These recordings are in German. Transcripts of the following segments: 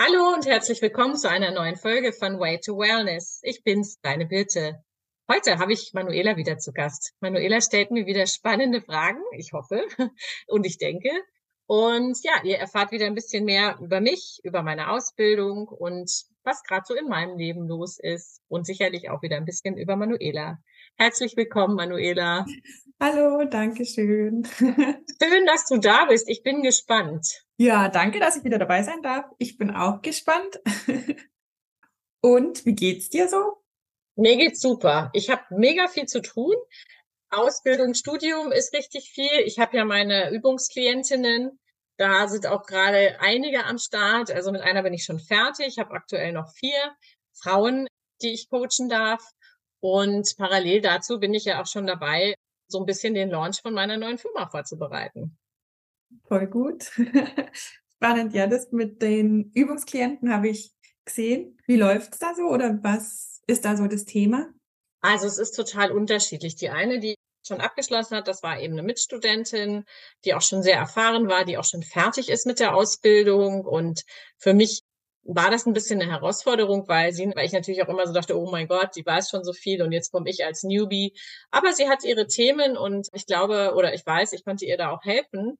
Hallo und herzlich willkommen zu einer neuen Folge von Way to Wellness. Ich bin's, deine Birte. Heute habe ich Manuela wieder zu Gast. Manuela stellt mir wieder spannende Fragen, ich hoffe und ich denke. Und ja, ihr erfahrt wieder ein bisschen mehr über mich, über meine Ausbildung und was gerade so in meinem Leben los ist und sicherlich auch wieder ein bisschen über Manuela. Herzlich willkommen, Manuela. Hallo, danke schön. Schön, dass du da bist. Ich bin gespannt. Ja, danke, dass ich wieder dabei sein darf. Ich bin auch gespannt. Und wie geht's dir so? Mir geht's super. Ich habe mega viel zu tun. Ausbildung, Studium ist richtig viel. Ich habe ja meine Übungsklientinnen. Da sind auch gerade einige am Start. Also mit einer bin ich schon fertig. Ich habe aktuell noch vier Frauen, die ich coachen darf. Und parallel dazu bin ich ja auch schon dabei, so ein bisschen den Launch von meiner neuen Firma vorzubereiten. Voll gut. Spannend, ja, das mit den Übungsklienten habe ich gesehen. Wie läuft es da so oder was ist da so das Thema? Also es ist total unterschiedlich. Die eine, die schon abgeschlossen hat, das war eben eine Mitstudentin, die auch schon sehr erfahren war, die auch schon fertig ist mit der Ausbildung. Und für mich war das ein bisschen eine Herausforderung, weil sie, weil ich natürlich auch immer so dachte, oh mein Gott, die weiß schon so viel und jetzt komme ich als Newbie. Aber sie hat ihre Themen und ich glaube oder ich weiß, ich konnte ihr da auch helfen.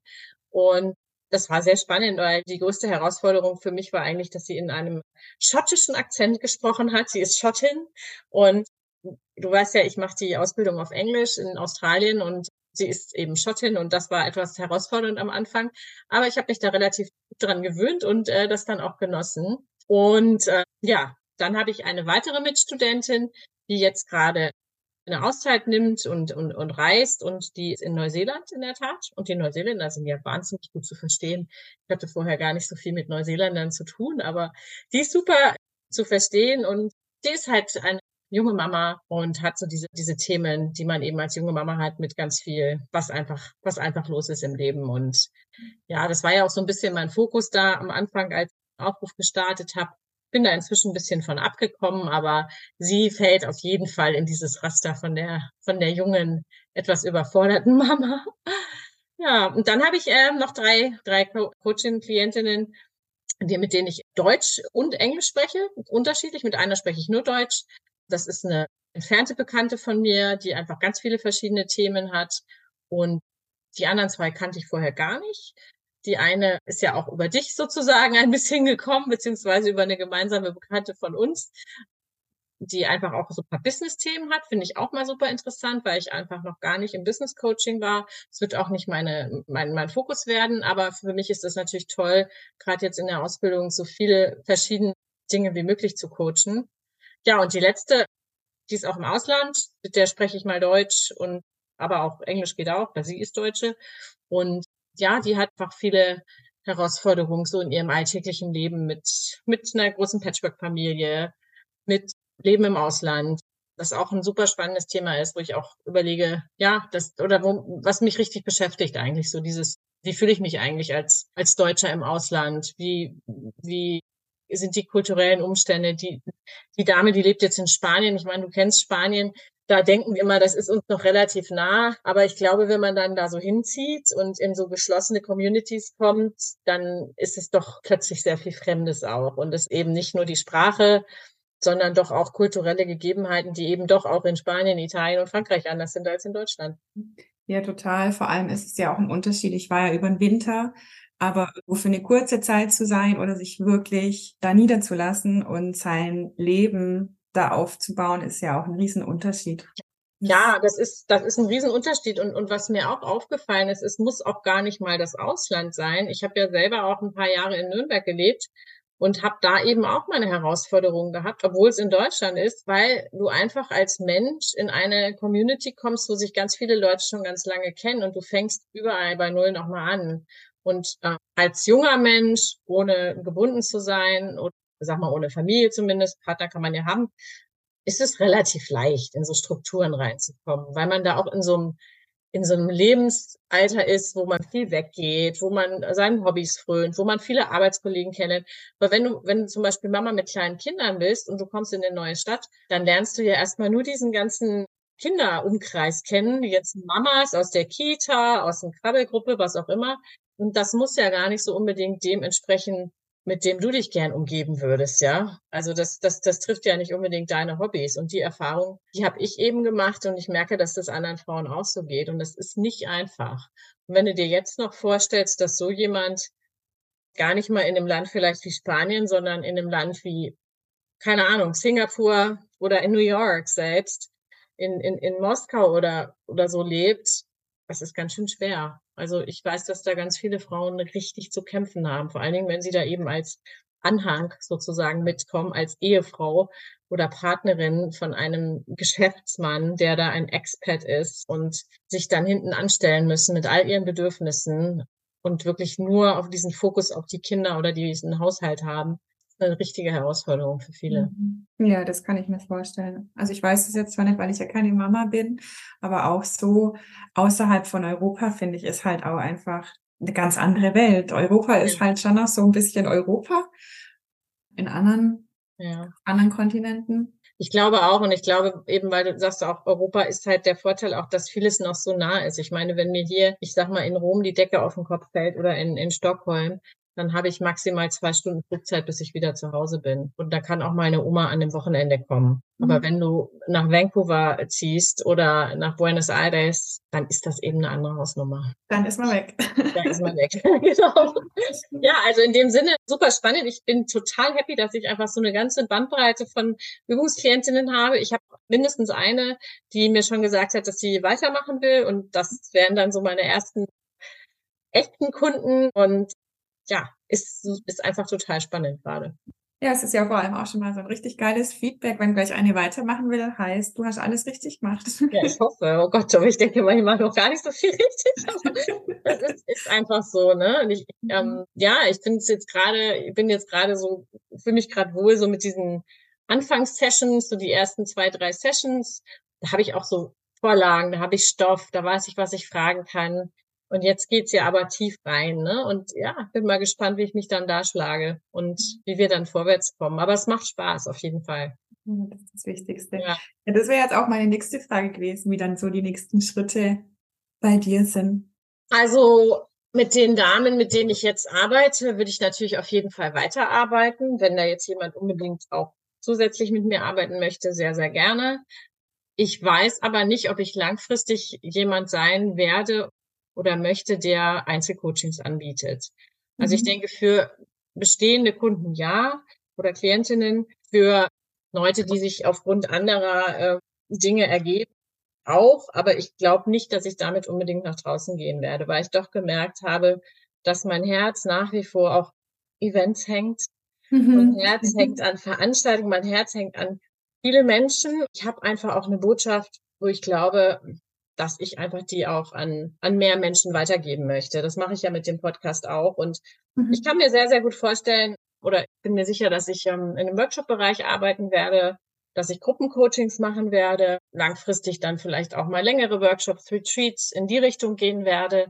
Und das war sehr spannend, weil die größte Herausforderung für mich war eigentlich, dass sie in einem schottischen Akzent gesprochen hat. Sie ist Schottin und du weißt ja, ich mache die Ausbildung auf Englisch in Australien und sie ist eben Schottin und das war etwas herausfordernd am Anfang. Aber ich habe mich da relativ gut dran gewöhnt und äh, das dann auch genossen. Und äh, ja, dann habe ich eine weitere Mitstudentin, die jetzt gerade eine Auszeit nimmt und, und, und reist und die ist in Neuseeland in der Tat. Und die Neuseeländer sind ja wahnsinnig gut zu verstehen. Ich hatte vorher gar nicht so viel mit Neuseeländern zu tun, aber die ist super zu verstehen und die ist halt eine junge Mama und hat so diese, diese Themen, die man eben als junge Mama hat mit ganz viel, was einfach, was einfach los ist im Leben. Und ja, das war ja auch so ein bisschen mein Fokus da am Anfang, als ich den Aufruf gestartet habe. Bin da inzwischen ein bisschen von abgekommen, aber sie fällt auf jeden Fall in dieses Raster von der, von der jungen, etwas überforderten Mama. Ja, und dann habe ich äh, noch drei, drei Coaching-Klientinnen, mit denen ich Deutsch und Englisch spreche, unterschiedlich. Mit einer spreche ich nur Deutsch, das ist eine entfernte Bekannte von mir, die einfach ganz viele verschiedene Themen hat. Und die anderen zwei kannte ich vorher gar nicht. Die eine ist ja auch über dich sozusagen ein bisschen gekommen, beziehungsweise über eine gemeinsame Bekannte von uns, die einfach auch so ein paar Business-Themen hat. Finde ich auch mal super interessant, weil ich einfach noch gar nicht im Business-Coaching war. Es wird auch nicht meine, mein, mein Fokus werden, aber für mich ist es natürlich toll, gerade jetzt in der Ausbildung so viele verschiedene Dinge wie möglich zu coachen. Ja, und die letzte, die ist auch im Ausland, mit der spreche ich mal Deutsch und aber auch Englisch geht auch, weil sie ist Deutsche. Und ja, die hat einfach viele Herausforderungen so in ihrem alltäglichen Leben mit, mit einer großen Patchwork-Familie, mit Leben im Ausland, das auch ein super spannendes Thema ist, wo ich auch überlege, ja, das, oder wo, was mich richtig beschäftigt eigentlich, so dieses, wie fühle ich mich eigentlich als, als Deutscher im Ausland? Wie, wie sind die kulturellen Umstände. Die, die Dame, die lebt jetzt in Spanien. Ich meine, du kennst Spanien. Da denken wir immer, das ist uns noch relativ nah. Aber ich glaube, wenn man dann da so hinzieht und in so geschlossene Communities kommt, dann ist es doch plötzlich sehr viel Fremdes auch. Und es eben nicht nur die Sprache, sondern doch auch kulturelle Gegebenheiten, die eben doch auch in Spanien, Italien und Frankreich anders sind als in Deutschland. Ja, total. Vor allem ist es ja auch ein Unterschied. Ich war ja über den Winter aber für eine kurze Zeit zu sein oder sich wirklich da niederzulassen und sein Leben da aufzubauen, ist ja auch ein Riesenunterschied. Ja, das ist, das ist ein Riesenunterschied. Und, und was mir auch aufgefallen ist, es muss auch gar nicht mal das Ausland sein. Ich habe ja selber auch ein paar Jahre in Nürnberg gelebt und habe da eben auch meine Herausforderungen gehabt, obwohl es in Deutschland ist, weil du einfach als Mensch in eine Community kommst, wo sich ganz viele Leute schon ganz lange kennen und du fängst überall bei Null nochmal an. Und äh, als junger Mensch, ohne gebunden zu sein, oder sag mal ohne Familie zumindest, Partner kann man ja haben, ist es relativ leicht, in so Strukturen reinzukommen, weil man da auch in so einem in so einem Lebensalter ist, wo man viel weggeht, wo man seinen Hobbys frönt, wo man viele Arbeitskollegen kennt. Aber wenn du, wenn du zum Beispiel Mama mit kleinen Kindern bist und du kommst in eine neue Stadt, dann lernst du ja erstmal nur diesen ganzen Kinderumkreis kennen, die ganzen Mamas aus der Kita, aus der Krabbelgruppe, was auch immer. Und das muss ja gar nicht so unbedingt dem entsprechen, mit dem du dich gern umgeben würdest, ja. Also das, das, das trifft ja nicht unbedingt deine Hobbys. Und die Erfahrung, die habe ich eben gemacht und ich merke, dass das anderen Frauen auch so geht. Und das ist nicht einfach. Und wenn du dir jetzt noch vorstellst, dass so jemand gar nicht mal in einem Land vielleicht wie Spanien, sondern in einem Land wie, keine Ahnung, Singapur oder in New York selbst, in, in, in Moskau oder, oder so lebt, das ist ganz schön schwer. Also ich weiß, dass da ganz viele Frauen richtig zu kämpfen haben, vor allen Dingen, wenn sie da eben als Anhang sozusagen mitkommen, als Ehefrau oder Partnerin von einem Geschäftsmann, der da ein Expat ist und sich dann hinten anstellen müssen mit all ihren Bedürfnissen und wirklich nur auf diesen Fokus auf die Kinder oder diesen Haushalt haben eine richtige Herausforderung für viele. Mhm. Ja, das kann ich mir vorstellen. Also ich weiß es jetzt zwar nicht, weil ich ja keine Mama bin, aber auch so außerhalb von Europa finde ich ist halt auch einfach eine ganz andere Welt. Europa ist halt schon noch so ein bisschen Europa in anderen, ja. anderen Kontinenten. Ich glaube auch und ich glaube eben, weil du sagst auch, Europa ist halt der Vorteil auch, dass vieles noch so nah ist. Ich meine, wenn mir hier, ich sag mal, in Rom die Decke auf den Kopf fällt oder in, in Stockholm, dann habe ich maximal zwei Stunden Flugzeit, bis ich wieder zu Hause bin. Und da kann auch meine Oma an dem Wochenende kommen. Mhm. Aber wenn du nach Vancouver ziehst oder nach Buenos Aires, dann ist das eben eine andere Hausnummer. Dann ist man weg. Dann ist man weg. genau. Ja, also in dem Sinne super spannend. Ich bin total happy, dass ich einfach so eine ganze Bandbreite von Übungsklientinnen habe. Ich habe mindestens eine, die mir schon gesagt hat, dass sie weitermachen will. Und das wären dann so meine ersten echten Kunden. Und ja, ist, ist einfach total spannend gerade. Ja, es ist ja vor allem auch schon mal so ein richtig geiles Feedback, wenn gleich eine weitermachen will, heißt, du hast alles richtig gemacht. Ja, ich hoffe. Oh Gott, aber ich denke mal, ich mache noch gar nicht so viel richtig. das ist, ist einfach so, ne? Und ich, mhm. ähm, ja, ich finde es jetzt gerade, ich bin jetzt gerade so, fühle mich gerade wohl so mit diesen Anfangssessions, so die ersten zwei, drei Sessions. Da habe ich auch so Vorlagen, da habe ich Stoff, da weiß ich, was ich fragen kann. Und jetzt geht's ja aber tief rein, ne? Und ja, bin mal gespannt, wie ich mich dann da schlage und wie wir dann vorwärts kommen. Aber es macht Spaß auf jeden Fall. Das ist das Wichtigste. Ja. ja das wäre jetzt auch meine nächste Frage gewesen, wie dann so die nächsten Schritte bei dir sind. Also mit den Damen, mit denen ich jetzt arbeite, würde ich natürlich auf jeden Fall weiterarbeiten. Wenn da jetzt jemand unbedingt auch zusätzlich mit mir arbeiten möchte, sehr, sehr gerne. Ich weiß aber nicht, ob ich langfristig jemand sein werde oder möchte, der Einzelcoachings anbietet. Also mhm. ich denke, für bestehende Kunden ja oder Klientinnen, für Leute, die sich aufgrund anderer äh, Dinge ergeben, auch. Aber ich glaube nicht, dass ich damit unbedingt nach draußen gehen werde, weil ich doch gemerkt habe, dass mein Herz nach wie vor auch Events hängt. Mhm. Mein Herz mhm. hängt an Veranstaltungen, mein Herz hängt an viele Menschen. Ich habe einfach auch eine Botschaft, wo ich glaube, dass ich einfach die auch an, an mehr Menschen weitergeben möchte. Das mache ich ja mit dem Podcast auch. Und mhm. ich kann mir sehr, sehr gut vorstellen, oder ich bin mir sicher, dass ich ähm, in einem Workshop-Bereich arbeiten werde, dass ich Gruppencoachings machen werde, langfristig dann vielleicht auch mal längere Workshops, Retreats in die Richtung gehen werde.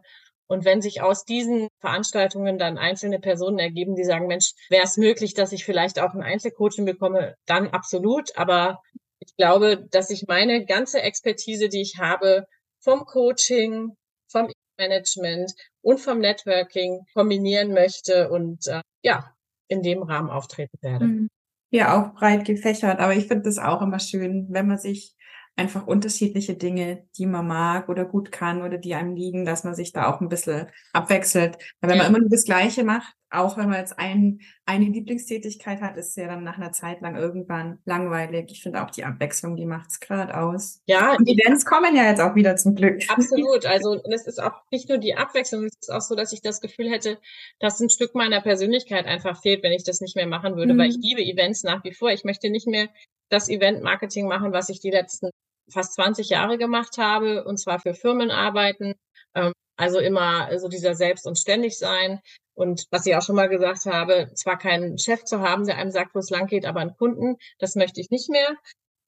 Und wenn sich aus diesen Veranstaltungen dann einzelne Personen ergeben, die sagen, Mensch, wäre es möglich, dass ich vielleicht auch ein Einzelcoaching bekomme, dann absolut. Aber ich glaube, dass ich meine ganze Expertise, die ich habe, vom Coaching, vom Management und vom Networking kombinieren möchte und äh, ja, in dem Rahmen auftreten werde. Mhm. Ja, auch breit gefächert, aber ich finde das auch immer schön, wenn man sich einfach unterschiedliche Dinge, die man mag oder gut kann oder die einem liegen, dass man sich da auch ein bisschen abwechselt. Weil wenn ja. man immer nur das Gleiche macht, auch wenn man jetzt ein, eine Lieblingstätigkeit hat, ist es ja dann nach einer Zeit lang irgendwann langweilig. Ich finde auch die Abwechslung, die macht's gerade aus. Ja. Und die Events kommen ja jetzt auch wieder zum Glück. Absolut. Also es ist auch nicht nur die Abwechslung, es ist auch so, dass ich das Gefühl hätte, dass ein Stück meiner Persönlichkeit einfach fehlt, wenn ich das nicht mehr machen würde, mhm. weil ich liebe Events nach wie vor. Ich möchte nicht mehr das Event-Marketing machen, was ich die letzten fast 20 Jahre gemacht habe, und zwar für Firmen arbeiten. Ähm, also immer so dieser Selbst- und Ständigsein. Und was ich auch schon mal gesagt habe, zwar keinen Chef zu haben, der einem sagt, wo es lang geht, aber einen Kunden, das möchte ich nicht mehr.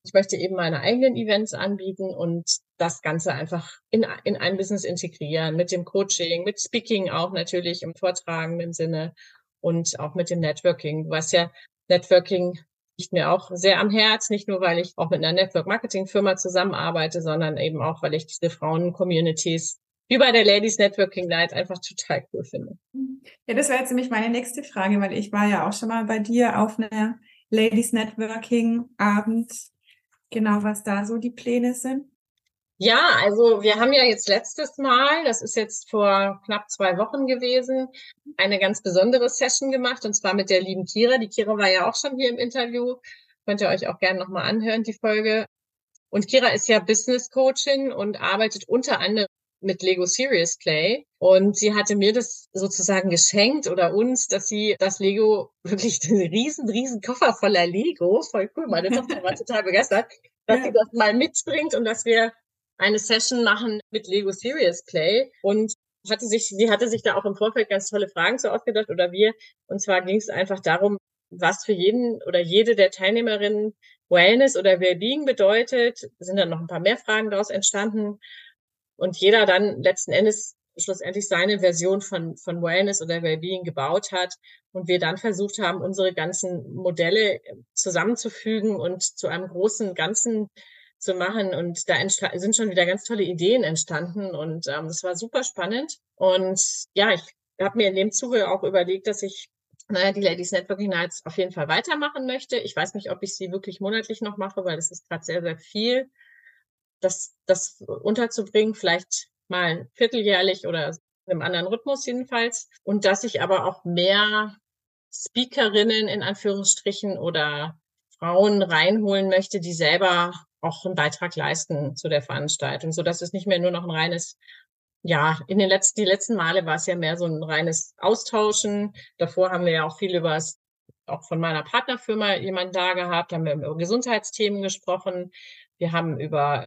Ich möchte eben meine eigenen Events anbieten und das Ganze einfach in, in ein Business integrieren, mit dem Coaching, mit Speaking auch natürlich im vortragenden Sinne und auch mit dem Networking. Was ja Networking liegt mir auch sehr am Herz, nicht nur, weil ich auch mit einer Network-Marketing-Firma zusammenarbeite, sondern eben auch, weil ich diese Frauen-Communities wie bei der Ladies Networking Night einfach total cool finde. Ja, das wäre jetzt nämlich meine nächste Frage, weil ich war ja auch schon mal bei dir auf einer Ladies Networking Abend. Genau, was da so die Pläne sind. Ja, also wir haben ja jetzt letztes Mal, das ist jetzt vor knapp zwei Wochen gewesen, eine ganz besondere Session gemacht und zwar mit der lieben Kira. Die Kira war ja auch schon hier im Interview. Könnt ihr euch auch gerne nochmal anhören, die Folge. Und Kira ist ja Business Coachin und arbeitet unter anderem mit Lego Serious Play. Und sie hatte mir das sozusagen geschenkt oder uns, dass sie das Lego wirklich einen riesen, riesen Koffer voller Lego, voll cool, meine Tochter war total begeistert, dass ja. sie das mal mitbringt und dass wir eine Session machen mit Lego Serious Play und hatte sich, sie hatte sich da auch im Vorfeld ganz tolle Fragen so ausgedacht oder wir. Und zwar ging es einfach darum, was für jeden oder jede der Teilnehmerinnen Wellness oder Wellbeing bedeutet. Sind dann noch ein paar mehr Fragen daraus entstanden. Und jeder dann letzten Endes schlussendlich seine Version von, von Wellness oder Wellbeing gebaut hat und wir dann versucht haben, unsere ganzen Modelle zusammenzufügen und zu einem großen Ganzen zu machen. Und da sind schon wieder ganz tolle Ideen entstanden und ähm, das war super spannend. Und ja, ich habe mir in dem Zuge auch überlegt, dass ich naja, die Ladies Networking Nights auf jeden Fall weitermachen möchte. Ich weiß nicht, ob ich sie wirklich monatlich noch mache, weil es ist gerade sehr, sehr viel. Das, das unterzubringen, vielleicht mal vierteljährlich oder im anderen Rhythmus jedenfalls. Und dass ich aber auch mehr Speakerinnen in Anführungsstrichen oder Frauen reinholen möchte, die selber auch einen Beitrag leisten zu der Veranstaltung, so dass es nicht mehr nur noch ein reines ja, in den letzten, die letzten Male war es ja mehr so ein reines Austauschen. Davor haben wir ja auch viel über auch von meiner Partnerfirma jemand da gehabt, haben wir über Gesundheitsthemen gesprochen. Wir haben über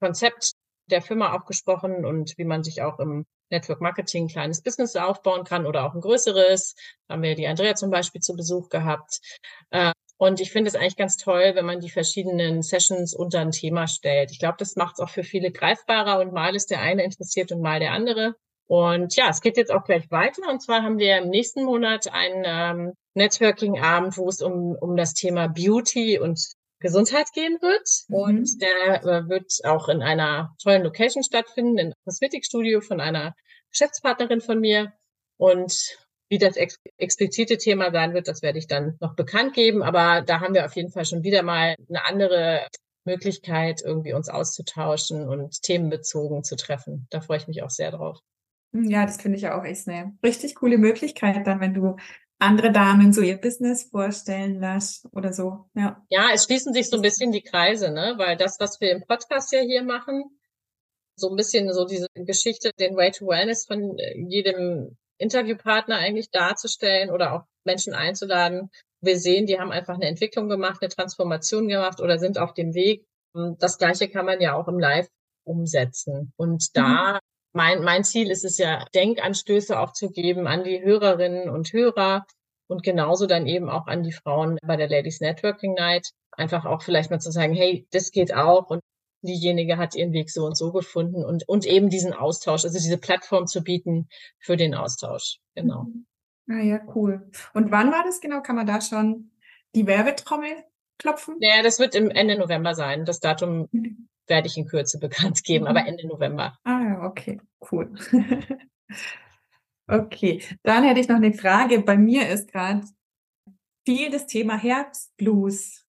Konzept der Firma auch gesprochen und wie man sich auch im Network Marketing ein kleines Business aufbauen kann oder auch ein größeres. Da haben wir die Andrea zum Beispiel zu Besuch gehabt. Äh, und ich finde es eigentlich ganz toll, wenn man die verschiedenen Sessions unter ein Thema stellt. Ich glaube, das macht es auch für viele greifbarer und mal ist der eine interessiert und mal der andere. Und ja, es geht jetzt auch gleich weiter. Und zwar haben wir im nächsten Monat einen ähm, Networking-Abend, wo es um, um das Thema Beauty und Gesundheit gehen wird. Mhm. Und der äh, wird auch in einer tollen Location stattfinden, in Kosmetikstudio von einer Geschäftspartnerin von mir. Und wie das ex explizite Thema sein wird, das werde ich dann noch bekannt geben. Aber da haben wir auf jeden Fall schon wieder mal eine andere Möglichkeit, irgendwie uns auszutauschen und themenbezogen zu treffen. Da freue ich mich auch sehr drauf. Ja, das finde ich ja auch echt eine richtig coole Möglichkeit, dann, wenn du andere Damen so ihr Business vorstellen lässt oder so. Ja. Ja, es schließen sich so ein bisschen die Kreise, ne? Weil das, was wir im Podcast ja hier machen, so ein bisschen so diese Geschichte, den Way to Wellness von jedem Interviewpartner eigentlich darzustellen oder auch Menschen einzuladen. Wir sehen, die haben einfach eine Entwicklung gemacht, eine Transformation gemacht oder sind auf dem Weg. Das Gleiche kann man ja auch im Live umsetzen. Und da mhm. Mein, mein Ziel ist es ja, Denkanstöße auch zu geben an die Hörerinnen und Hörer und genauso dann eben auch an die Frauen bei der Ladies Networking Night. Einfach auch vielleicht mal zu sagen, hey, das geht auch und diejenige hat ihren Weg so und so gefunden und, und eben diesen Austausch, also diese Plattform zu bieten für den Austausch. Genau. Mhm. Ah ja, cool. Und wann war das genau? Kann man da schon die Werbetrommel klopfen? Ja, das wird im Ende November sein. Das Datum mhm. Werde ich in Kürze bekannt geben, mhm. aber Ende November. Ah ja, okay, cool. okay, dann hätte ich noch eine Frage. Bei mir ist gerade viel das Thema Herbstblues.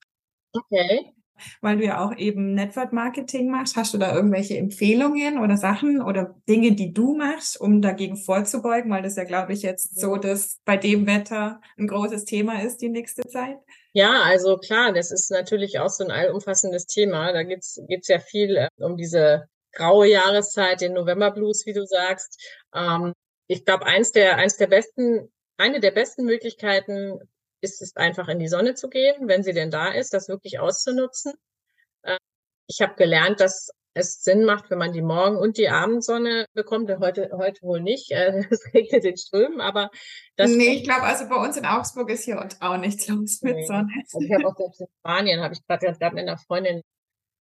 Okay weil du ja auch eben Network Marketing machst. Hast du da irgendwelche Empfehlungen oder Sachen oder Dinge, die du machst, um dagegen vorzubeugen? Weil das ja, glaube ich, jetzt so, dass bei dem Wetter ein großes Thema ist die nächste Zeit. Ja, also klar, das ist natürlich auch so ein allumfassendes Thema. Da geht's geht's ja viel äh, um diese graue Jahreszeit, den November Blues, wie du sagst. Ähm, ich glaube, eins der, eins der besten, eine der besten Möglichkeiten, ist es einfach in die Sonne zu gehen, wenn sie denn da ist, das wirklich auszunutzen. Äh, ich habe gelernt, dass es Sinn macht, wenn man die Morgen- und die Abendsonne bekommt. Heute, heute wohl nicht. Äh, es regnet in Strömen, aber das. Nee, ich glaube, also bei uns in Augsburg ist hier auch nichts los mit nee. Sonne. Also ich habe auch selbst in Spanien, habe ich gerade gerade mit einer Freundin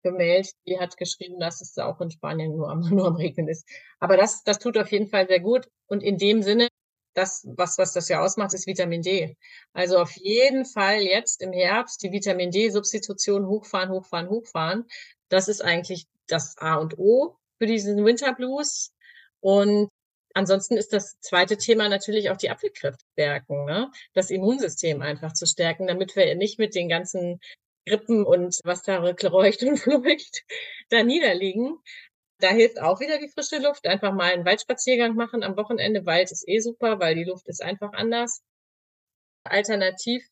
gemeldet, die hat geschrieben, dass es auch in Spanien nur am, nur am Regnen ist. Aber das, das tut auf jeden Fall sehr gut. Und in dem Sinne das, was, was das ja ausmacht, ist Vitamin D. Also auf jeden Fall jetzt im Herbst die Vitamin D-Substitution hochfahren, hochfahren, hochfahren. Das ist eigentlich das A und O für diesen Winter Blues. Und ansonsten ist das zweite Thema natürlich auch die Abwehrkräfte ne? das Immunsystem einfach zu stärken, damit wir nicht mit den ganzen Grippen und was da räucht und fleucht da niederliegen. Da hilft auch wieder die frische Luft. Einfach mal einen Waldspaziergang machen am Wochenende. Wald ist eh super, weil die Luft ist einfach anders. Alternativ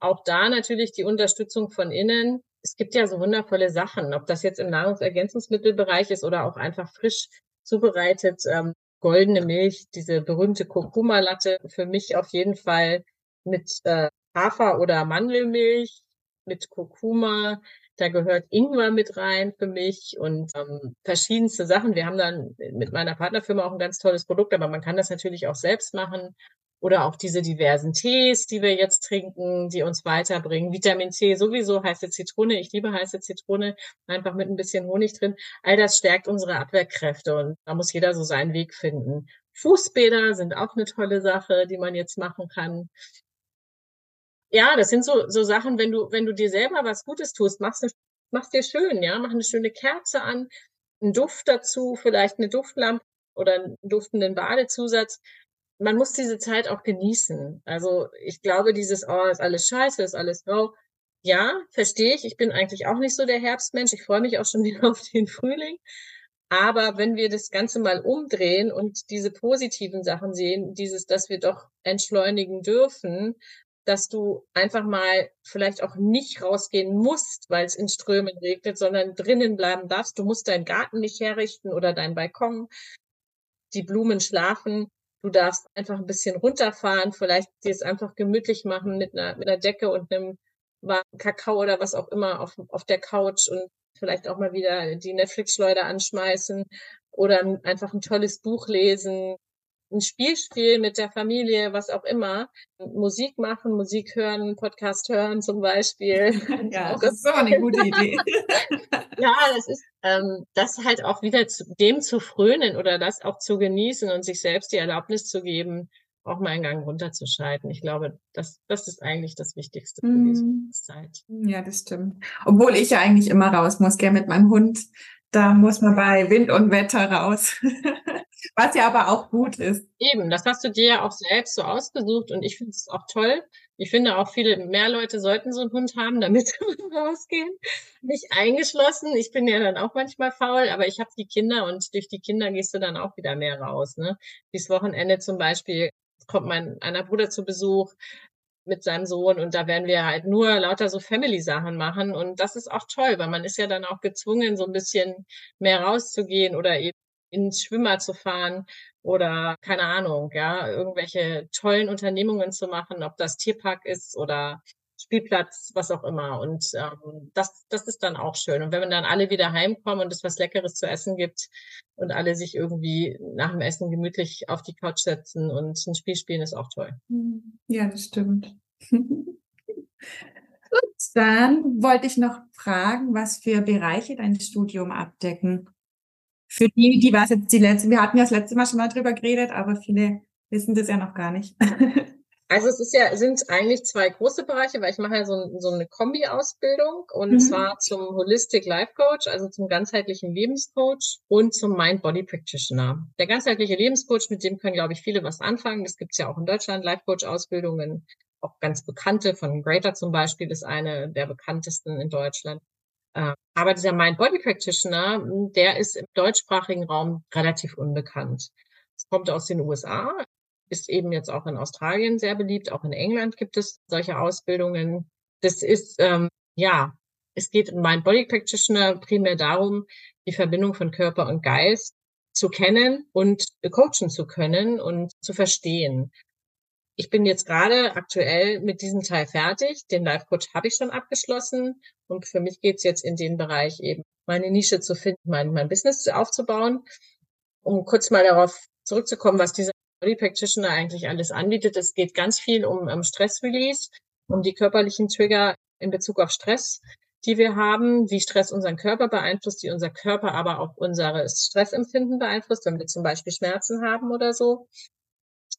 auch da natürlich die Unterstützung von innen. Es gibt ja so wundervolle Sachen, ob das jetzt im Nahrungsergänzungsmittelbereich ist oder auch einfach frisch zubereitet. Ähm, goldene Milch, diese berühmte Kurkuma-Latte, für mich auf jeden Fall mit äh, Hafer- oder Mandelmilch, mit Kurkuma. Da gehört Ingwer mit rein für mich und ähm, verschiedenste Sachen. Wir haben dann mit meiner Partnerfirma auch ein ganz tolles Produkt, aber man kann das natürlich auch selbst machen. Oder auch diese diversen Tees, die wir jetzt trinken, die uns weiterbringen. Vitamin C sowieso, heiße Zitrone. Ich liebe heiße Zitrone, einfach mit ein bisschen Honig drin. All das stärkt unsere Abwehrkräfte und da muss jeder so seinen Weg finden. Fußbäder sind auch eine tolle Sache, die man jetzt machen kann. Ja, das sind so, so Sachen, wenn du, wenn du dir selber was Gutes tust, machst, machst dir schön, ja, mach eine schöne Kerze an, einen Duft dazu, vielleicht eine Duftlampe oder einen duftenden Badezusatz man muss diese Zeit auch genießen. Also ich glaube, dieses, oh, ist alles scheiße, ist alles grau. Ja, verstehe ich. Ich bin eigentlich auch nicht so der Herbstmensch. Ich freue mich auch schon wieder auf den Frühling. Aber wenn wir das Ganze mal umdrehen und diese positiven Sachen sehen, dieses, dass wir doch entschleunigen dürfen, dass du einfach mal vielleicht auch nicht rausgehen musst, weil es in Strömen regnet, sondern drinnen bleiben darfst. Du musst deinen Garten nicht herrichten oder deinen Balkon. Die Blumen schlafen. Du darfst einfach ein bisschen runterfahren, vielleicht dir es einfach gemütlich machen mit einer, mit einer Decke und einem warmen Kakao oder was auch immer auf, auf der Couch und vielleicht auch mal wieder die Netflix-Schleuder anschmeißen oder einfach ein tolles Buch lesen, ein Spiel spielen mit der Familie, was auch immer. Musik machen, Musik hören, Podcast hören zum Beispiel. Ja, das ist aber eine gute Idee. ja, das ist ähm, das halt auch wieder zu, dem zu frönen oder das auch zu genießen und sich selbst die Erlaubnis zu geben, auch mal einen Gang runterzuschalten. Ich glaube, das, das ist eigentlich das Wichtigste für mm. diese Zeit. Ja, das stimmt. Obwohl ich ja eigentlich immer raus muss, gell, mit meinem Hund. Da muss man bei Wind und Wetter raus. Was ja aber auch gut ist. Eben, das hast du dir ja auch selbst so ausgesucht und ich finde es auch toll. Ich finde auch viele mehr Leute sollten so einen Hund haben, damit sie rausgehen. Nicht eingeschlossen. Ich bin ja dann auch manchmal faul, aber ich habe die Kinder und durch die Kinder gehst du dann auch wieder mehr raus. Ne? Dieses Wochenende zum Beispiel kommt mein einer Bruder zu Besuch mit seinem Sohn und da werden wir halt nur lauter so Family-Sachen machen und das ist auch toll, weil man ist ja dann auch gezwungen, so ein bisschen mehr rauszugehen oder eben ins Schwimmer zu fahren oder keine Ahnung, ja, irgendwelche tollen Unternehmungen zu machen, ob das Tierpark ist oder Spielplatz, was auch immer. Und ähm, das, das ist dann auch schön. Und wenn wir dann alle wieder heimkommen und es was Leckeres zu essen gibt und alle sich irgendwie nach dem Essen gemütlich auf die Couch setzen und ein Spiel spielen, ist auch toll. Ja, das stimmt. Gut, dann wollte ich noch fragen, was für Bereiche dein Studium abdecken. Für die, die war es jetzt die letzte, wir hatten ja das letzte Mal schon mal drüber geredet, aber viele wissen das ja noch gar nicht. Also es ist ja, sind eigentlich zwei große Bereiche, weil ich mache ja so, so eine Kombi-Ausbildung und mhm. zwar zum Holistic Life Coach, also zum ganzheitlichen Lebenscoach und zum Mind Body Practitioner. Der ganzheitliche Lebenscoach, mit dem können, glaube ich, viele was anfangen. Das gibt's ja auch in Deutschland, Life Coach Ausbildungen, auch ganz bekannte, von Greater zum Beispiel ist eine der bekanntesten in Deutschland. Äh, aber dieser Mind-Body Practitioner, hm, der ist im deutschsprachigen Raum relativ unbekannt. Es kommt aus den USA, ist eben jetzt auch in Australien sehr beliebt, auch in England gibt es solche Ausbildungen. Das ist, ähm, ja, es geht in Mind-Body Practitioner primär darum, die Verbindung von Körper und Geist zu kennen und coachen zu können und zu verstehen ich bin jetzt gerade aktuell mit diesem Teil fertig. Den Life Coach habe ich schon abgeschlossen. Und für mich geht's jetzt in den Bereich eben, meine Nische zu finden, mein, mein Business aufzubauen. Um kurz mal darauf zurückzukommen, was dieser Body Practitioner eigentlich alles anbietet. Es geht ganz viel um, um Stress Release, um die körperlichen Trigger in Bezug auf Stress, die wir haben, wie Stress unseren Körper beeinflusst, wie unser Körper aber auch unser Stressempfinden beeinflusst, wenn wir zum Beispiel Schmerzen haben oder so.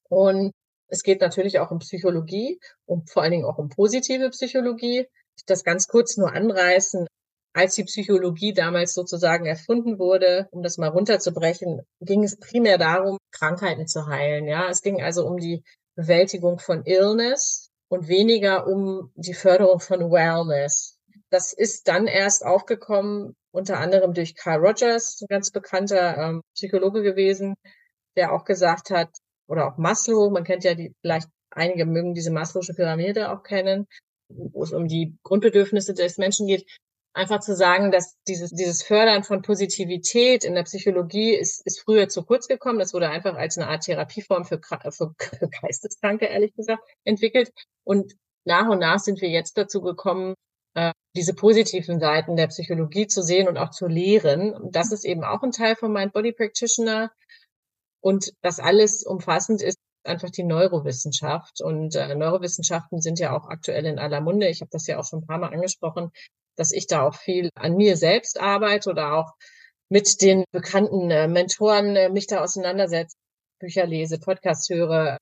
Und es geht natürlich auch um Psychologie und vor allen Dingen auch um positive Psychologie. Ich das ganz kurz nur anreißen. Als die Psychologie damals sozusagen erfunden wurde, um das mal runterzubrechen, ging es primär darum, Krankheiten zu heilen. Ja, es ging also um die Bewältigung von Illness und weniger um die Förderung von Wellness. Das ist dann erst aufgekommen, unter anderem durch Carl Rogers, ein ganz bekannter ähm, Psychologe gewesen, der auch gesagt hat, oder auch Maslow, man kennt ja die, vielleicht einige mögen diese Maslow'sche Pyramide auch kennen, wo es um die Grundbedürfnisse des Menschen geht, einfach zu sagen, dass dieses, dieses Fördern von Positivität in der Psychologie ist, ist früher zu kurz gekommen. Das wurde einfach als eine Art Therapieform für, für, Geisteskranke, ehrlich gesagt, entwickelt. Und nach und nach sind wir jetzt dazu gekommen, äh, diese positiven Seiten der Psychologie zu sehen und auch zu lehren. Das ist eben auch ein Teil von Mind Body Practitioner. Und das alles umfassend ist einfach die Neurowissenschaft. Und äh, Neurowissenschaften sind ja auch aktuell in aller Munde. Ich habe das ja auch schon ein paar Mal angesprochen, dass ich da auch viel an mir selbst arbeite oder auch mit den bekannten äh, Mentoren äh, mich da auseinandersetze, Bücher lese, Podcasts höre,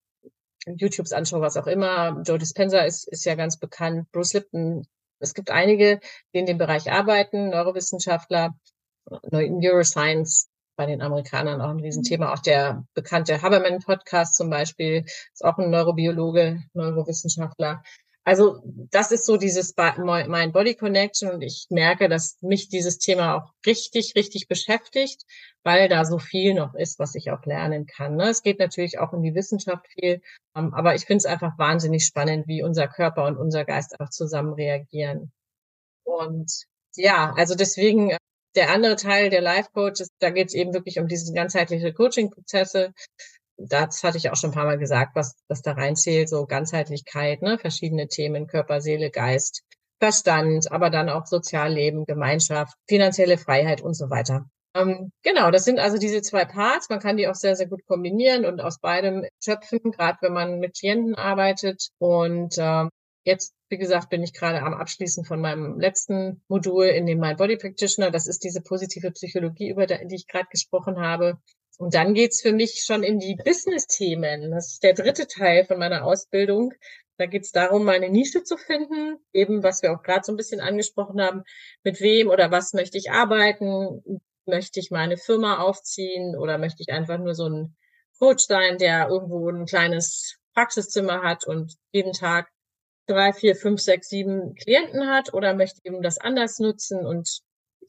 YouTubes anschaue, was auch immer. Joe Dispenza ist, ist ja ganz bekannt, Bruce Lipton. Es gibt einige, die in dem Bereich arbeiten, Neurowissenschaftler, Neuroscience, bei den Amerikanern auch ein Riesenthema. Auch der bekannte Haberman-Podcast zum Beispiel ist auch ein Neurobiologe, Neurowissenschaftler. Also das ist so dieses Mind Body Connection und ich merke, dass mich dieses Thema auch richtig, richtig beschäftigt, weil da so viel noch ist, was ich auch lernen kann. Ne? Es geht natürlich auch in die Wissenschaft viel, ähm, aber ich finde es einfach wahnsinnig spannend, wie unser Körper und unser Geist auch zusammen reagieren. Und ja, also deswegen äh, der andere Teil der Life Coach, da geht es eben wirklich um diese ganzheitliche Coaching-Prozesse das hatte ich auch schon ein paar Mal gesagt, was, was da reinzählt, so Ganzheitlichkeit, ne, verschiedene Themen, Körper, Seele, Geist, Verstand, aber dann auch Sozialleben, Gemeinschaft, finanzielle Freiheit und so weiter. Ähm, genau, das sind also diese zwei Parts. Man kann die auch sehr, sehr gut kombinieren und aus beidem schöpfen, gerade wenn man mit Klienten arbeitet. Und ähm, jetzt, wie gesagt, bin ich gerade am Abschließen von meinem letzten Modul in dem Mind Body Practitioner. Das ist diese positive Psychologie, über die ich gerade gesprochen habe. Und dann geht's für mich schon in die Business-Themen. Das ist der dritte Teil von meiner Ausbildung. Da geht's darum, meine Nische zu finden, eben was wir auch gerade so ein bisschen angesprochen haben, mit wem oder was möchte ich arbeiten, möchte ich meine Firma aufziehen? Oder möchte ich einfach nur so ein Coach sein, der irgendwo ein kleines Praxiszimmer hat und jeden Tag drei, vier, fünf, sechs, sieben Klienten hat? Oder möchte eben das anders nutzen und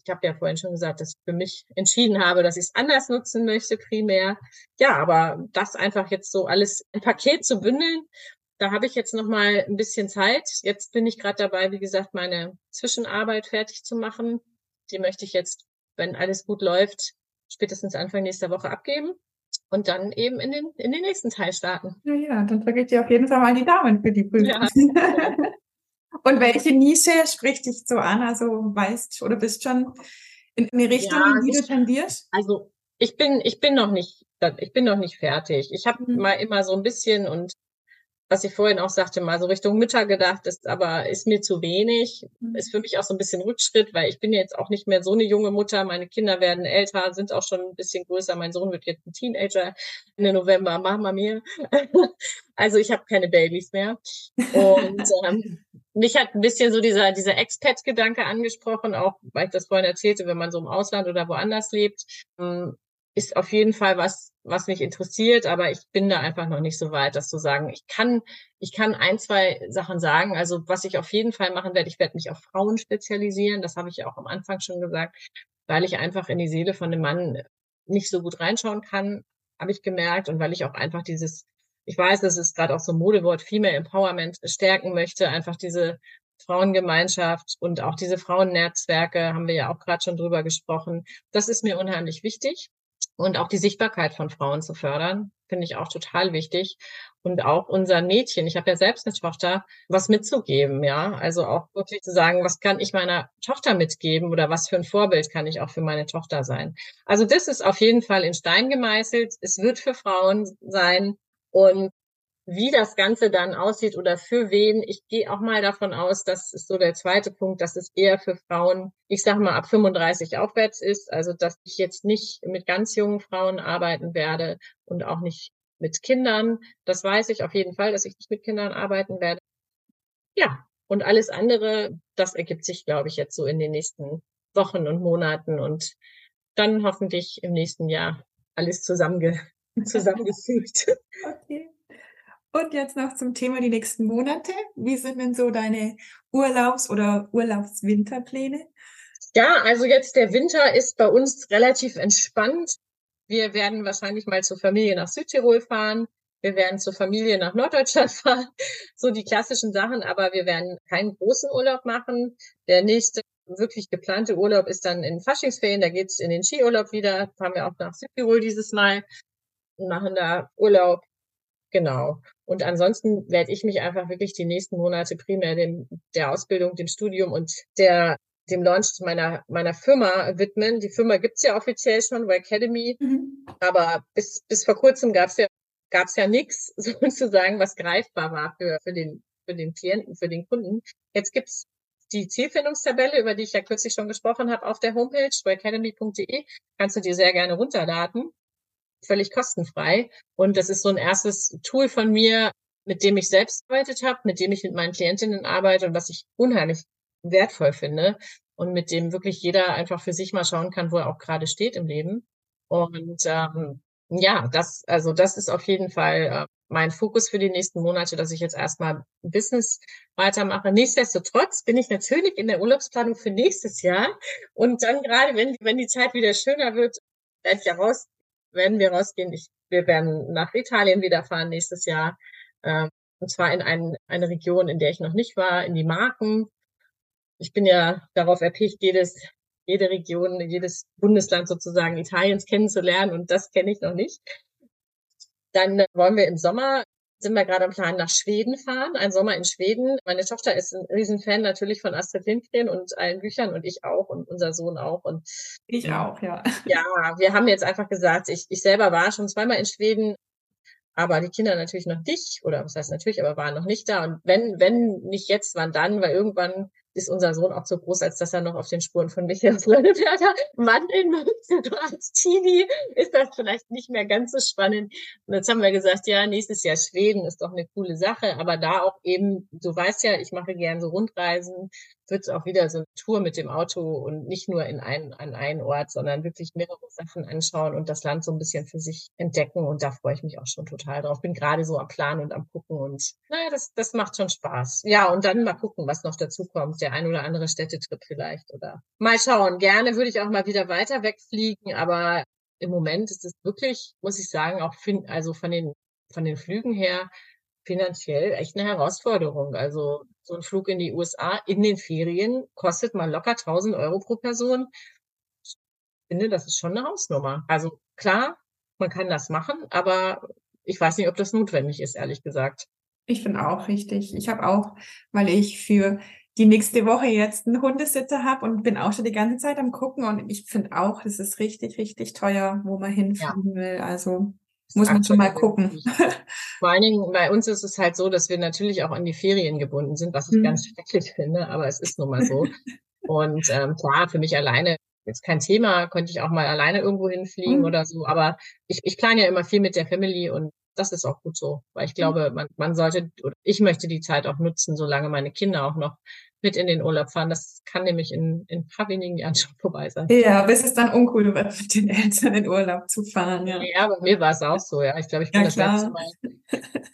ich habe ja vorhin schon gesagt, dass ich für mich entschieden habe, dass ich es anders nutzen möchte, primär. Ja, aber das einfach jetzt so alles ein Paket zu bündeln, da habe ich jetzt noch mal ein bisschen Zeit. Jetzt bin ich gerade dabei, wie gesagt, meine Zwischenarbeit fertig zu machen. Die möchte ich jetzt, wenn alles gut läuft, spätestens Anfang nächster Woche abgeben und dann eben in den, in den nächsten Teil starten. Ja, ja, dann drücke ich dir auf jeden Fall mal die Daumen für die Prüfung. Ja. Und welche Nische spricht dich so an? Also weißt oder bist schon in eine Richtung, ja, in die du tendierst? Also ich bin, ich bin noch nicht, ich bin noch nicht fertig. Ich habe mhm. mal immer so ein bisschen und was ich vorhin auch sagte, mal so Richtung Mütter gedacht ist, aber ist mir zu wenig. Mhm. Ist für mich auch so ein bisschen Rückschritt, weil ich bin jetzt auch nicht mehr so eine junge Mutter. Meine Kinder werden älter, sind auch schon ein bisschen größer. Mein Sohn wird jetzt ein Teenager Ende November. Mach mir. also ich habe keine Babys mehr. Und ähm, mich hat ein bisschen so dieser, dieser Expat-Gedanke angesprochen, auch weil ich das vorhin erzählte, wenn man so im Ausland oder woanders lebt, ähm, ist auf jeden Fall was, was mich interessiert, aber ich bin da einfach noch nicht so weit, das zu sagen. Ich kann, ich kann ein, zwei Sachen sagen. Also was ich auf jeden Fall machen werde, ich werde mich auf Frauen spezialisieren. Das habe ich ja auch am Anfang schon gesagt, weil ich einfach in die Seele von einem Mann nicht so gut reinschauen kann, habe ich gemerkt und weil ich auch einfach dieses ich weiß, das ist gerade auch so ein Modewort, Female Empowerment stärken möchte, einfach diese Frauengemeinschaft und auch diese Frauennetzwerke haben wir ja auch gerade schon drüber gesprochen. Das ist mir unheimlich wichtig. Und auch die Sichtbarkeit von Frauen zu fördern, finde ich auch total wichtig. Und auch unseren Mädchen, ich habe ja selbst eine Tochter, was mitzugeben, ja. Also auch wirklich zu sagen, was kann ich meiner Tochter mitgeben oder was für ein Vorbild kann ich auch für meine Tochter sein. Also das ist auf jeden Fall in Stein gemeißelt. Es wird für Frauen sein. Und wie das Ganze dann aussieht oder für wen, ich gehe auch mal davon aus, das ist so der zweite Punkt, dass es eher für Frauen, ich sag mal, ab 35 aufwärts ist. Also, dass ich jetzt nicht mit ganz jungen Frauen arbeiten werde und auch nicht mit Kindern. Das weiß ich auf jeden Fall, dass ich nicht mit Kindern arbeiten werde. Ja, und alles andere, das ergibt sich, glaube ich, jetzt so in den nächsten Wochen und Monaten und dann hoffentlich im nächsten Jahr alles zusammenge zusammengefügt. Okay. Und jetzt noch zum Thema die nächsten Monate. Wie sind denn so deine Urlaubs- oder Urlaubswinterpläne? Ja, also jetzt der Winter ist bei uns relativ entspannt. Wir werden wahrscheinlich mal zur Familie nach Südtirol fahren. Wir werden zur Familie nach Norddeutschland fahren. So die klassischen Sachen, aber wir werden keinen großen Urlaub machen. Der nächste wirklich geplante Urlaub ist dann in Faschingsferien. Da geht's in den Skiurlaub wieder. Fahren wir auch nach Südtirol dieses Mal machen da Urlaub. Genau. Und ansonsten werde ich mich einfach wirklich die nächsten Monate primär dem, der Ausbildung, dem Studium und der dem Launch meiner, meiner Firma widmen. Die Firma gibt's ja offiziell schon, Y Academy, mhm. aber bis, bis vor kurzem gab's ja, gab's ja nichts sozusagen, was greifbar war für, für, den, für den Klienten, für den Kunden. Jetzt gibt's die Zielfindungstabelle, über die ich ja kürzlich schon gesprochen habe, auf der Homepage yacademy.de. Kannst du dir sehr gerne runterladen. Völlig kostenfrei. Und das ist so ein erstes Tool von mir, mit dem ich selbst arbeitet habe, mit dem ich mit meinen Klientinnen arbeite und was ich unheimlich wertvoll finde und mit dem wirklich jeder einfach für sich mal schauen kann, wo er auch gerade steht im Leben. Und ähm, ja, das, also das ist auf jeden Fall äh, mein Fokus für die nächsten Monate, dass ich jetzt erstmal Business weitermache. Nichtsdestotrotz bin ich natürlich in der Urlaubsplanung für nächstes Jahr. Und dann gerade, wenn, wenn die Zeit wieder schöner wird, werde ich ja raus, werden wir rausgehen. Ich, wir werden nach Italien wieder fahren nächstes Jahr. Äh, und zwar in ein, eine Region, in der ich noch nicht war, in die Marken ich bin ja darauf erpicht, jedes, jede Region, jedes Bundesland sozusagen Italiens kennenzulernen und das kenne ich noch nicht. Dann wollen wir im Sommer, sind wir gerade am Plan, nach Schweden fahren, ein Sommer in Schweden. Meine Tochter ist ein Riesenfan natürlich von Astrid Lindgren und allen Büchern und ich auch und unser Sohn auch. Und ich auch, ja. Ja, wir haben jetzt einfach gesagt, ich, ich selber war schon zweimal in Schweden, aber die Kinder natürlich noch nicht, oder was heißt natürlich, aber waren noch nicht da. Und wenn, wenn nicht jetzt, wann dann, weil irgendwann ist unser Sohn auch so groß, als dass er noch auf den Spuren von Michael Lönneberger wandeln. Du als Teenie ist das vielleicht nicht mehr ganz so spannend. Und jetzt haben wir gesagt, ja, nächstes Jahr Schweden ist doch eine coole Sache, aber da auch eben, du weißt ja, ich mache gern so Rundreisen, wird es auch wieder so eine Tour mit dem Auto und nicht nur in einen, an einen Ort, sondern wirklich mehrere Sachen anschauen und das Land so ein bisschen für sich entdecken. Und da freue ich mich auch schon total drauf. Bin gerade so am Plan und am gucken und naja, das, das macht schon Spaß. Ja, und dann mal gucken, was noch dazu kommt der ein oder andere Städtetrip vielleicht oder mal schauen. Gerne würde ich auch mal wieder weiter wegfliegen, aber im Moment ist es wirklich, muss ich sagen, auch fin also von den von den Flügen her finanziell echt eine Herausforderung. Also so ein Flug in die USA in den Ferien kostet mal locker 1000 Euro pro Person. Ich finde, das ist schon eine Hausnummer. Also klar, man kann das machen, aber ich weiß nicht, ob das notwendig ist, ehrlich gesagt. Ich finde auch richtig. Ich habe auch, weil ich für die nächste Woche jetzt einen Hundesitzer habe und bin auch schon die ganze Zeit am gucken und ich finde auch, das ist richtig, richtig teuer, wo man hinfliegen ja. will. Also muss man schon mal gucken. Vor allen Dingen bei uns ist es halt so, dass wir natürlich auch an die Ferien gebunden sind, was ich hm. ganz schrecklich finde, aber es ist nun mal so. und ähm, klar, für mich alleine jetzt kein Thema, könnte ich auch mal alleine irgendwo hinfliegen hm. oder so, aber ich, ich plane ja immer viel mit der Family und das ist auch gut so, weil ich hm. glaube, man, man sollte, oder ich möchte die Zeit auch nutzen, solange meine Kinder auch noch mit in den Urlaub fahren. Das kann nämlich in, in ein paar wenigen Jahren schon vorbei sein. Ja, bis es dann uncool wird, mit den Eltern in Urlaub zu fahren. Ja, ja bei mir war es auch so. Ja, ich glaube, ich bin ja, das, letzte Mal,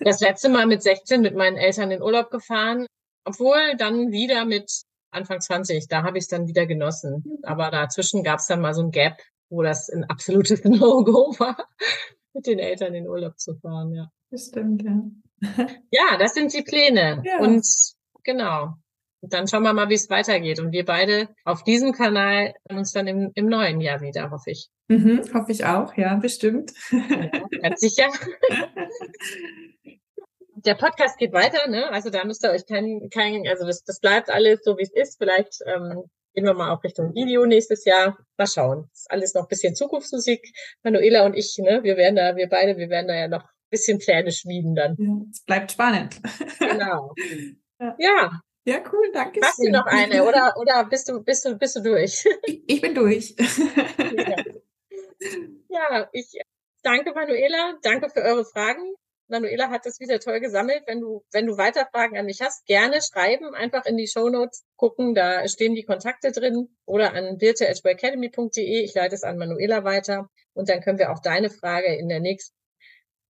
das letzte Mal mit 16 mit meinen Eltern in Urlaub gefahren, obwohl dann wieder mit Anfang 20, da habe ich es dann wieder genossen. Mhm. Aber dazwischen gab es dann mal so ein Gap, wo das ein absolutes No-Go war mit den Eltern in Urlaub zu fahren, ja. Das stimmt, ja. ja, das sind die Pläne. Ja. Und genau. Und dann schauen wir mal, wie es weitergeht. Und wir beide auf diesem Kanal uns dann im, im neuen Jahr wieder, hoffe ich. Mhm, hoffe ich auch, ja, bestimmt. Ja, ganz sicher. Der Podcast geht weiter, ne? Also da müsst ihr euch kein, kein also das, das bleibt alles so, wie es ist. Vielleicht ähm, gehen wir mal auch Richtung Video nächstes Jahr. Mal schauen. Das ist alles noch ein bisschen Zukunftsmusik. Manuela und ich, ne, wir werden da, wir beide, wir werden da ja noch ein bisschen Pläne schmieden dann. Es bleibt spannend. Genau. Ja. ja. Ja, cool, danke. Hast du noch eine oder, oder bist du, bist du, bist du durch? Ich, ich bin durch. ja. ja, ich danke Manuela, danke für eure Fragen. Manuela hat das wieder toll gesammelt. Wenn du, wenn du weiter Fragen an mich hast, gerne schreiben, einfach in die Show Notes gucken, da stehen die Kontakte drin oder an birte.academy.de. Ich leite es an Manuela weiter und dann können wir auch deine Frage in der nächsten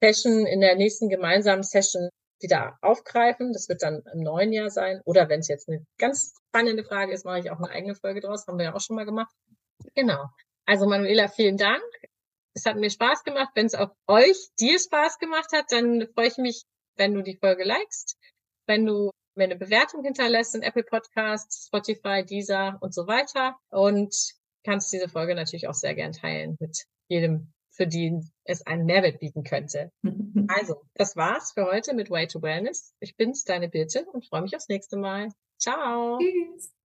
Session, in der nächsten gemeinsamen Session wieder aufgreifen. Das wird dann im neuen Jahr sein. Oder wenn es jetzt eine ganz spannende Frage ist, mache ich auch eine eigene Folge draus. Haben wir ja auch schon mal gemacht. Genau. Also Manuela, vielen Dank. Es hat mir Spaß gemacht. Wenn es auch euch, dir Spaß gemacht hat, dann freue ich mich, wenn du die Folge likest, wenn du mir eine Bewertung hinterlässt in Apple Podcasts, Spotify, Deezer und so weiter. Und kannst diese Folge natürlich auch sehr gern teilen mit jedem, für den es einen Mehrwert bieten könnte. Also, das war's für heute mit Way to Wellness. Ich bin's, deine Birte und freue mich aufs nächste Mal. Ciao. Tschüss.